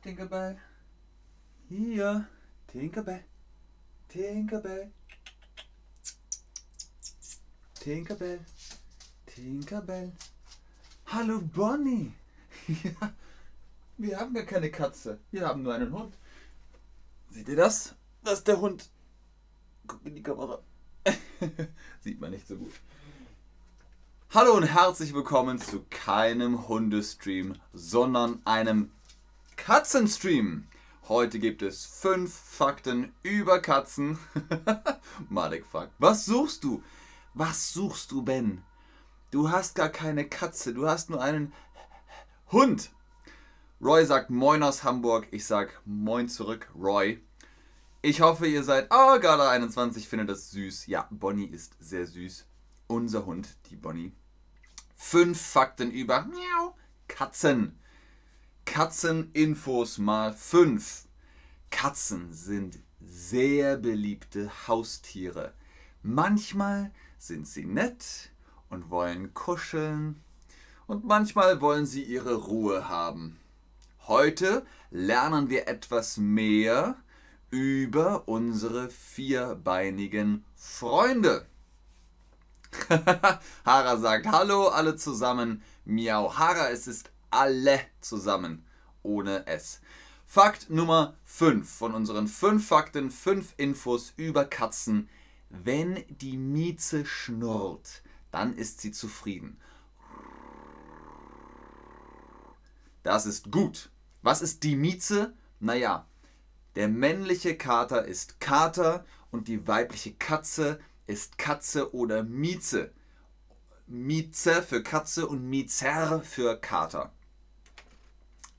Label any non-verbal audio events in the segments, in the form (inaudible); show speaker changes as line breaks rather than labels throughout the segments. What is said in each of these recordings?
Tinkerbell. Hier, Tinkerbell, Tinkerbell. Tinkerbell, Tinkerbell. Hallo Bonnie. (laughs) Ja, wir haben ja keine Katze. Wir haben nur einen Hund. Seht ihr das? Das ist der Hund. Guck in die Kamera. (laughs) Sieht man nicht so gut. Hallo und herzlich willkommen zu keinem Hundestream, sondern einem Katzenstream. Heute gibt es fünf Fakten über Katzen. (laughs) Malek fragt, was suchst du? Was suchst du, Ben? Du hast gar keine Katze, du hast nur einen Hund. Roy sagt Moin aus Hamburg. Ich sag Moin zurück, Roy. Ich hoffe, ihr seid. Oh, Gala 21 findet das süß. Ja, Bonnie ist sehr süß. Unser Hund, die Bonnie. Fünf Fakten über Miau, Katzen. Katzeninfos mal fünf. Katzen sind sehr beliebte Haustiere. Manchmal sind sie nett und wollen kuscheln und manchmal wollen sie ihre Ruhe haben. Heute lernen wir etwas mehr über unsere vierbeinigen Freunde. (laughs) Hara sagt Hallo alle zusammen. Miau. Hara, es ist alle zusammen. Ohne S. Fakt Nummer 5 von unseren 5 Fakten, 5 Infos über Katzen. Wenn die Mieze schnurrt, dann ist sie zufrieden. Das ist gut. Was ist die Mieze? Naja, der männliche Kater ist Kater und die weibliche Katze ist Katze oder Mieze. Mieze für Katze und Mizer für Kater.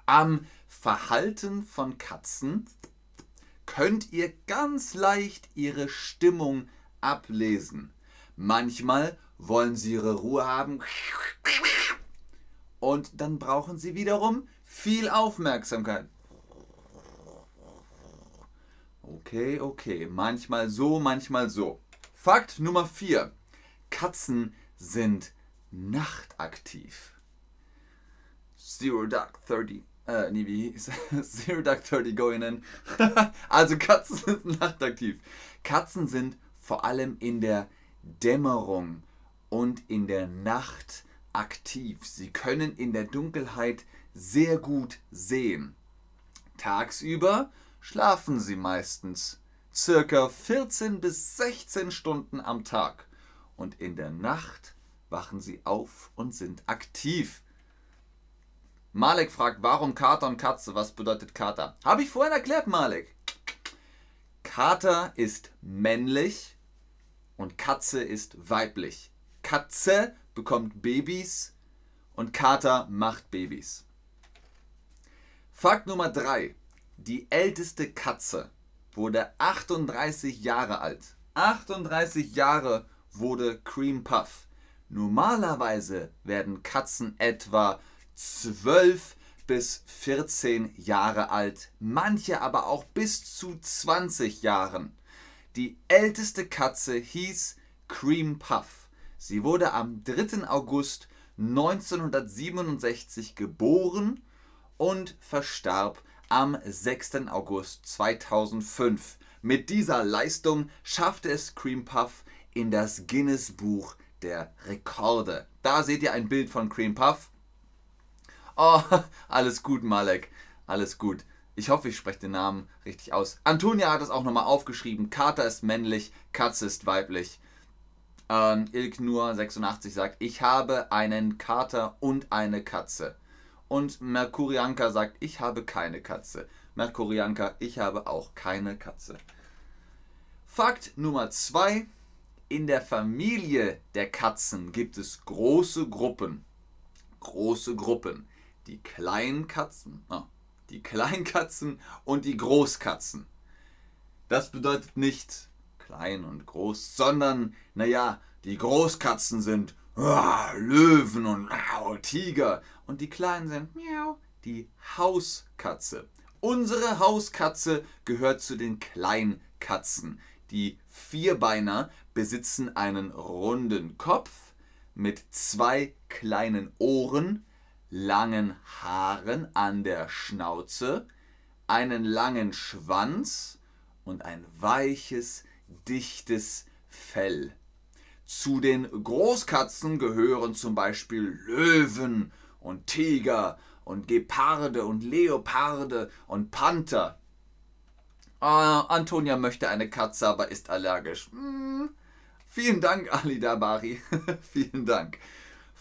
Am Verhalten von Katzen könnt ihr ganz leicht ihre Stimmung ablesen. Manchmal wollen sie ihre Ruhe haben und dann brauchen sie wiederum viel Aufmerksamkeit. Okay, okay, manchmal so, manchmal so. Fakt Nummer 4. Katzen sind nachtaktiv. Zero Dark 30. Äh, nee, wie hieß (laughs) Zero Dark 30 going in. (laughs) also Katzen sind (laughs) nachtaktiv. Katzen sind vor allem in der Dämmerung und in der Nacht aktiv. Sie können in der Dunkelheit sehr gut sehen. Tagsüber schlafen sie meistens circa 14 bis 16 Stunden am Tag und in der Nacht wachen sie auf und sind aktiv. Malek fragt, warum Kater und Katze? Was bedeutet Kater? Habe ich vorhin erklärt, Malek. Kater ist männlich und Katze ist weiblich. Katze bekommt Babys und Kater macht Babys. Fakt Nummer 3. Die älteste Katze wurde 38 Jahre alt. 38 Jahre wurde Cream Puff. Normalerweise werden Katzen etwa 12 bis 14 Jahre alt, manche aber auch bis zu 20 Jahren. Die älteste Katze hieß Cream Puff. Sie wurde am 3. August 1967 geboren und verstarb am 6. August 2005. Mit dieser Leistung schaffte es Cream Puff in das Guinness Buch der Rekorde. Da seht ihr ein Bild von Cream Puff. Oh, (laughs) alles gut, Malek. Alles gut. Ich hoffe, ich spreche den Namen richtig aus. Antonia hat es auch nochmal aufgeschrieben. Kater ist männlich, Katze ist weiblich. Ähm, Ilk nur 86 sagt, ich habe einen Kater und eine Katze. Und Merkurianka sagt, ich habe keine Katze. Merkurianka, ich habe auch keine Katze. Fakt Nummer 2. In der Familie der Katzen gibt es große Gruppen. Große Gruppen. Die kleinen Katzen, oh, die Kleinkatzen und die Großkatzen. Das bedeutet nicht klein und groß, sondern, naja, die Großkatzen sind oh, Löwen und Tiger und die Kleinen sind miau, die Hauskatze. Unsere Hauskatze gehört zu den Kleinkatzen. Die Vierbeiner besitzen einen runden Kopf mit zwei kleinen Ohren, langen Haaren an der Schnauze, einen langen Schwanz und ein weiches, dichtes Fell. Zu den Großkatzen gehören zum Beispiel Löwen und Tiger und Geparde und Leoparde und Panther. Ah, Antonia möchte eine Katze, aber ist allergisch. Hm. Vielen Dank, Ali Dabari. (laughs) Vielen Dank.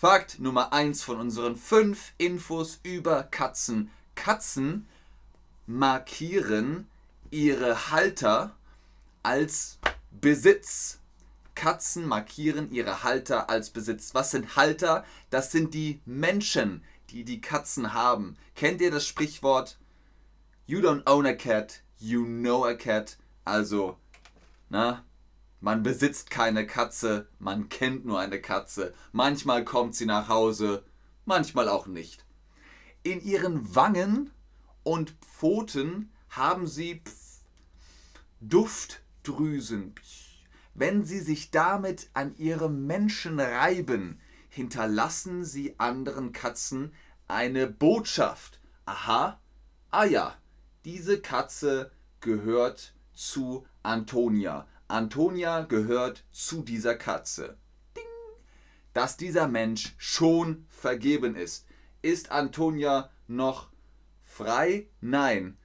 Fakt Nummer 1 von unseren 5 Infos über Katzen. Katzen markieren ihre Halter als Besitz. Katzen markieren ihre Halter als Besitz. Was sind Halter? Das sind die Menschen, die die Katzen haben. Kennt ihr das Sprichwort? You don't own a cat, you know a cat. Also, na, man besitzt keine Katze, man kennt nur eine Katze. Manchmal kommt sie nach Hause, manchmal auch nicht. In ihren Wangen und Pfoten haben sie Duftdrüsen. Wenn sie sich damit an ihre Menschen reiben, hinterlassen sie anderen Katzen eine Botschaft. Aha, ah ja, diese Katze gehört zu Antonia. Antonia gehört zu dieser Katze. Ding! Dass dieser Mensch schon vergeben ist. Ist Antonia noch frei? Nein.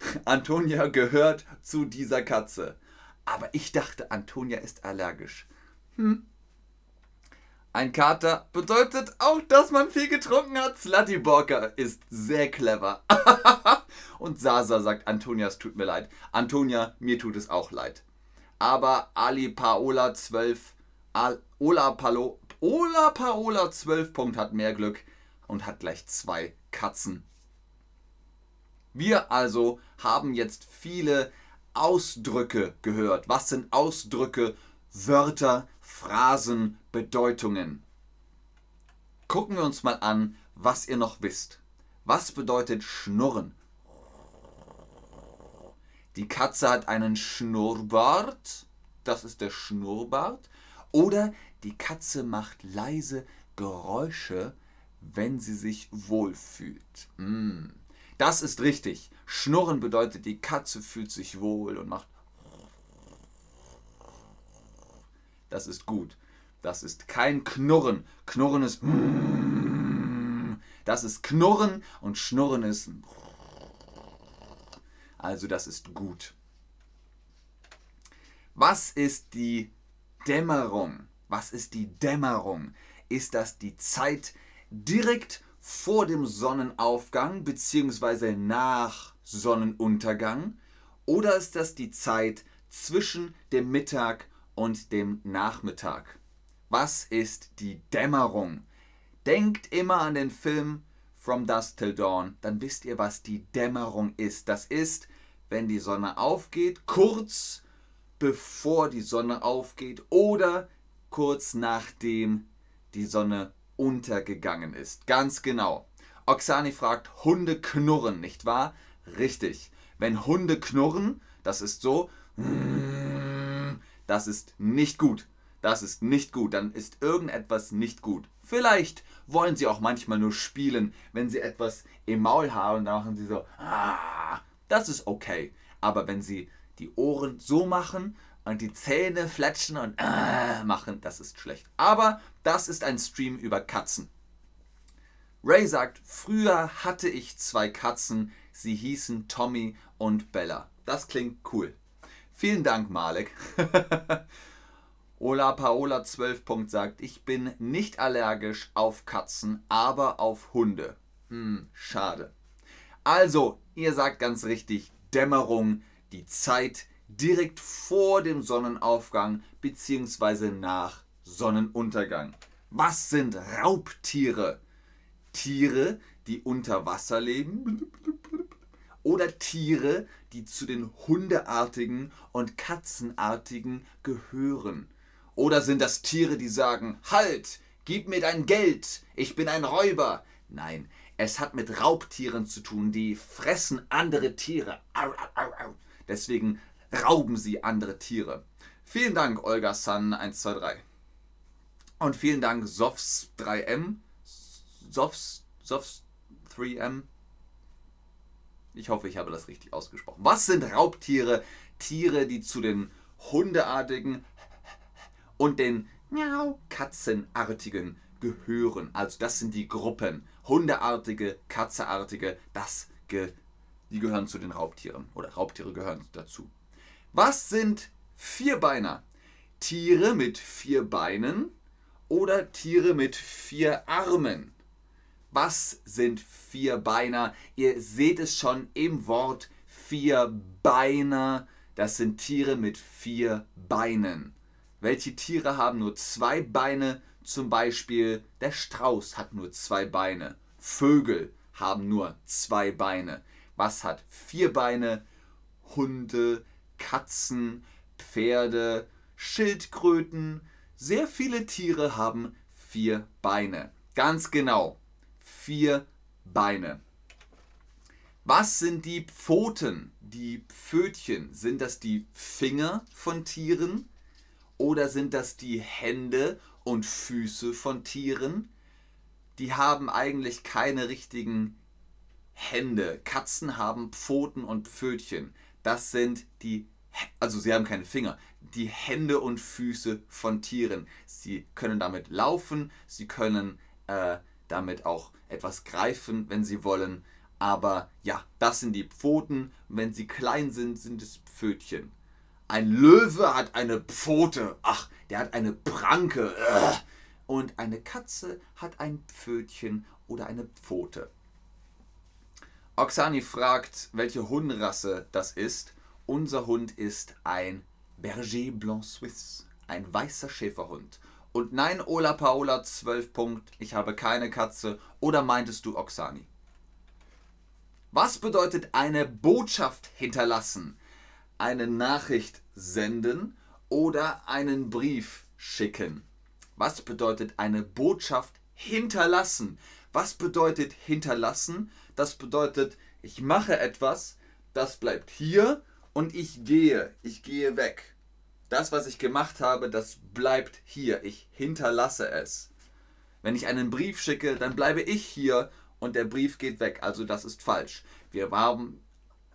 (laughs) Antonia gehört zu dieser Katze. Aber ich dachte, Antonia ist allergisch. Hm. Ein Kater bedeutet auch, dass man viel getrunken hat. Slutty Borker ist sehr clever. (laughs) Und Sasa sagt, Antonia, es tut mir leid. Antonia, mir tut es auch leid. Aber Ali Paola 12, Al, Ola, Palo, Ola Paola 12 Punkt hat mehr Glück und hat gleich zwei Katzen. Wir also haben jetzt viele Ausdrücke gehört. Was sind Ausdrücke, Wörter, Phrasen, Bedeutungen? Gucken wir uns mal an, was ihr noch wisst. Was bedeutet Schnurren? Die Katze hat einen Schnurrbart. Das ist der Schnurrbart. Oder die Katze macht leise Geräusche, wenn sie sich wohlfühlt. Mm. Das ist richtig. Schnurren bedeutet, die Katze fühlt sich wohl und macht. Das ist gut. Das ist kein Knurren. Knurren ist. Das ist Knurren und Schnurren ist. Also das ist gut. Was ist die Dämmerung? Was ist die Dämmerung? Ist das die Zeit direkt vor dem Sonnenaufgang bzw. nach Sonnenuntergang? Oder ist das die Zeit zwischen dem Mittag und dem Nachmittag? Was ist die Dämmerung? Denkt immer an den Film From Dusk Till Dawn, dann wisst ihr, was die Dämmerung ist. Das ist, wenn die Sonne aufgeht, kurz bevor die Sonne aufgeht oder kurz nachdem die Sonne untergegangen ist. Ganz genau. Oksani fragt, Hunde knurren, nicht wahr? Richtig. Wenn Hunde knurren, das ist so, das ist nicht gut. Das ist nicht gut. Dann ist irgendetwas nicht gut. Vielleicht wollen sie auch manchmal nur spielen, wenn sie etwas im Maul haben, dann machen sie so, ah, das ist okay. Aber wenn sie die Ohren so machen und die Zähne fletschen und äh, machen, das ist schlecht. Aber das ist ein Stream über Katzen. Ray sagt, früher hatte ich zwei Katzen, sie hießen Tommy und Bella. Das klingt cool. Vielen Dank, Malek. (laughs) Ola Paola 12. sagt, ich bin nicht allergisch auf Katzen, aber auf Hunde. Hm, schade. Also, ihr sagt ganz richtig, Dämmerung, die Zeit direkt vor dem Sonnenaufgang bzw. nach Sonnenuntergang. Was sind Raubtiere? Tiere, die unter Wasser leben oder Tiere, die zu den Hundeartigen und Katzenartigen gehören. Oder sind das Tiere, die sagen, Halt, gib mir dein Geld, ich bin ein Räuber? Nein, es hat mit Raubtieren zu tun, die fressen andere Tiere. Au, au, au, Deswegen rauben sie andere Tiere. Vielen Dank, Olga Sun 123. Und vielen Dank, Sofs 3M. Sofs, Sofs 3M. Ich hoffe, ich habe das richtig ausgesprochen. Was sind Raubtiere? Tiere, die zu den Hundeartigen und den Miau, Katzenartigen gehören. Also das sind die Gruppen. Hundeartige, Katzeartige, das ge die gehören zu den Raubtieren. Oder Raubtiere gehören dazu. Was sind Vierbeiner? Tiere mit vier Beinen oder Tiere mit vier Armen? Was sind Vierbeiner? Ihr seht es schon im Wort Vierbeiner. Das sind Tiere mit vier Beinen. Welche Tiere haben nur zwei Beine? Zum Beispiel der Strauß hat nur zwei Beine. Vögel haben nur zwei Beine. Was hat vier Beine? Hunde, Katzen, Pferde, Schildkröten. Sehr viele Tiere haben vier Beine. Ganz genau. Vier Beine. Was sind die Pfoten, die Pfötchen? Sind das die Finger von Tieren oder sind das die Hände und Füße von Tieren? Die haben eigentlich keine richtigen Hände. Katzen haben Pfoten und Pfötchen. Das sind die, also sie haben keine Finger, die Hände und Füße von Tieren. Sie können damit laufen, sie können äh, damit auch etwas greifen, wenn sie wollen. Aber ja, das sind die Pfoten. Wenn sie klein sind, sind es Pfötchen. Ein Löwe hat eine Pfote. Ach, der hat eine Pranke. Und eine Katze hat ein Pfötchen oder eine Pfote. Oksani fragt, welche Hunderasse das ist. Unser Hund ist ein Berger Blanc Suisse, ein weißer Schäferhund. Und nein, Ola Paola 12 Punkt, ich habe keine Katze. Oder meintest du Oksani? Was bedeutet eine Botschaft hinterlassen? Eine Nachricht senden oder einen Brief schicken? Was bedeutet eine Botschaft hinterlassen? Was bedeutet hinterlassen? Das bedeutet, ich mache etwas, das bleibt hier und ich gehe, ich gehe weg. Das, was ich gemacht habe, das bleibt hier. Ich hinterlasse es. Wenn ich einen Brief schicke, dann bleibe ich hier und der Brief geht weg. Also das ist falsch. Wir haben,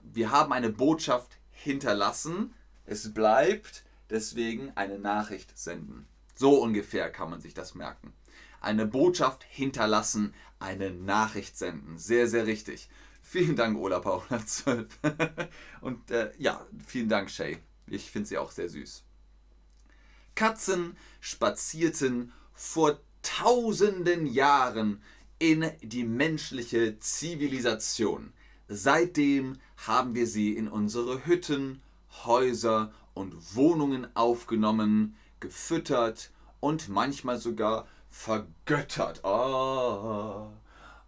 wir haben eine Botschaft hinterlassen. Es bleibt deswegen eine Nachricht senden. So ungefähr kann man sich das merken. Eine Botschaft hinterlassen, eine Nachricht senden. Sehr, sehr richtig. Vielen Dank, Ola Paula 12. (laughs) Und äh, ja, vielen Dank, Shay. Ich finde sie auch sehr süß. Katzen spazierten vor tausenden Jahren in die menschliche Zivilisation. Seitdem haben wir sie in unsere Hütten, Häuser und Wohnungen aufgenommen, gefüttert und manchmal sogar vergöttert. Oh,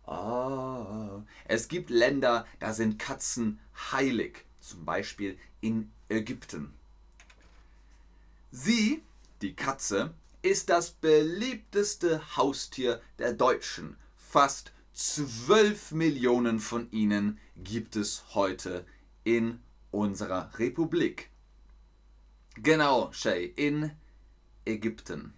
oh. Es gibt Länder, da sind Katzen heilig, zum Beispiel in Ägypten. Sie, die Katze, ist das beliebteste Haustier der Deutschen. Fast 12 Millionen von ihnen gibt es heute in unserer Republik. Genau, Shay, in Ägypten.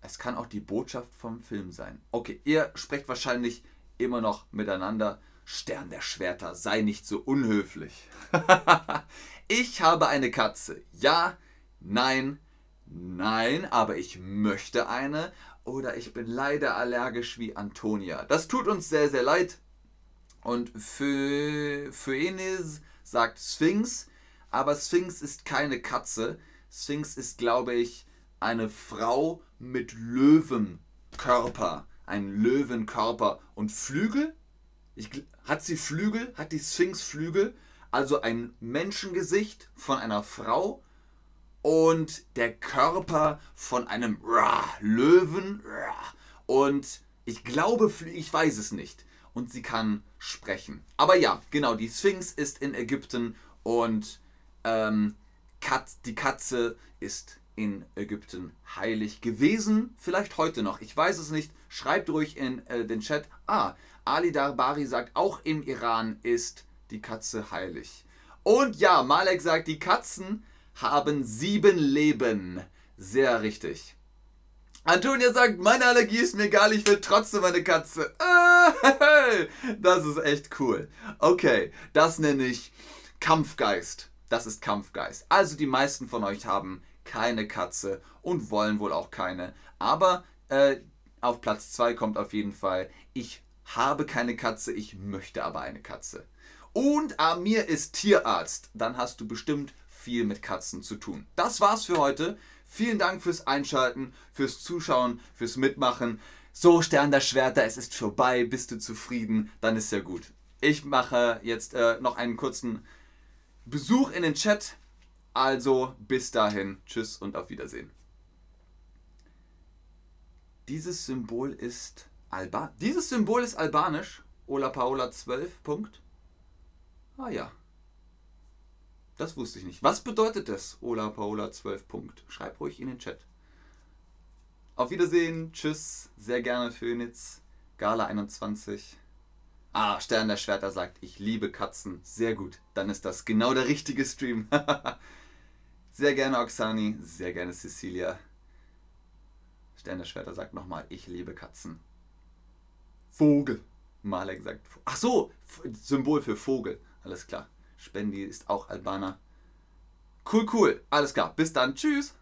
Es kann auch die Botschaft vom Film sein. Okay, ihr sprecht wahrscheinlich immer noch miteinander. Stern der Schwerter, sei nicht so unhöflich. (laughs) ich habe eine Katze. Ja, nein, nein, aber ich möchte eine oder ich bin leider allergisch wie Antonia. Das tut uns sehr, sehr leid. Und für Enes sagt Sphinx, aber Sphinx ist keine Katze. Sphinx ist, glaube ich, eine Frau mit Löwenkörper. Ein Löwenkörper und Flügel. Ich, hat sie Flügel? Hat die Sphinx Flügel? Also ein Menschengesicht von einer Frau und der Körper von einem Löwen und ich glaube, ich weiß es nicht. Und sie kann sprechen. Aber ja, genau, die Sphinx ist in Ägypten und ähm, Kat die Katze ist in Ägypten heilig gewesen. Vielleicht heute noch, ich weiß es nicht. Schreibt ruhig in äh, den Chat. Ah, Ali Darbari sagt, auch im Iran ist die Katze heilig. Und ja, Malek sagt, die Katzen haben sieben Leben. Sehr richtig. Antonia sagt, meine Allergie ist mir egal, ich will trotzdem eine Katze. (laughs) Das ist echt cool. Okay, das nenne ich Kampfgeist. Das ist Kampfgeist. Also die meisten von euch haben keine Katze und wollen wohl auch keine. Aber äh, auf Platz 2 kommt auf jeden Fall, ich habe keine Katze, ich möchte aber eine Katze. Und Amir ist Tierarzt. Dann hast du bestimmt viel mit Katzen zu tun. Das war's für heute. Vielen Dank fürs Einschalten, fürs Zuschauen, fürs Mitmachen. So, Stern der Schwerter, es ist vorbei. Bist du zufrieden? Dann ist ja gut. Ich mache jetzt äh, noch einen kurzen Besuch in den Chat. Also bis dahin. Tschüss und auf Wiedersehen. Dieses Symbol ist Alba. Dieses Symbol ist albanisch. Ola Paola 12. Punkt. Ah ja. Das wusste ich nicht. Was bedeutet das, Ola Paola 12 Punkt? Schreib ruhig in den Chat. Auf Wiedersehen, tschüss, sehr gerne Phoenix, Gala 21. Ah, Stern der Schwerter sagt, ich liebe Katzen. Sehr gut, dann ist das genau der richtige Stream. (laughs) sehr gerne Oksani, sehr gerne Cecilia. Stern der Schwerter sagt nochmal, ich liebe Katzen. Vogel. Malek sagt, ach so, Symbol für Vogel. Alles klar. Spendi ist auch Albaner. Cool, cool. Alles klar. Bis dann. Tschüss.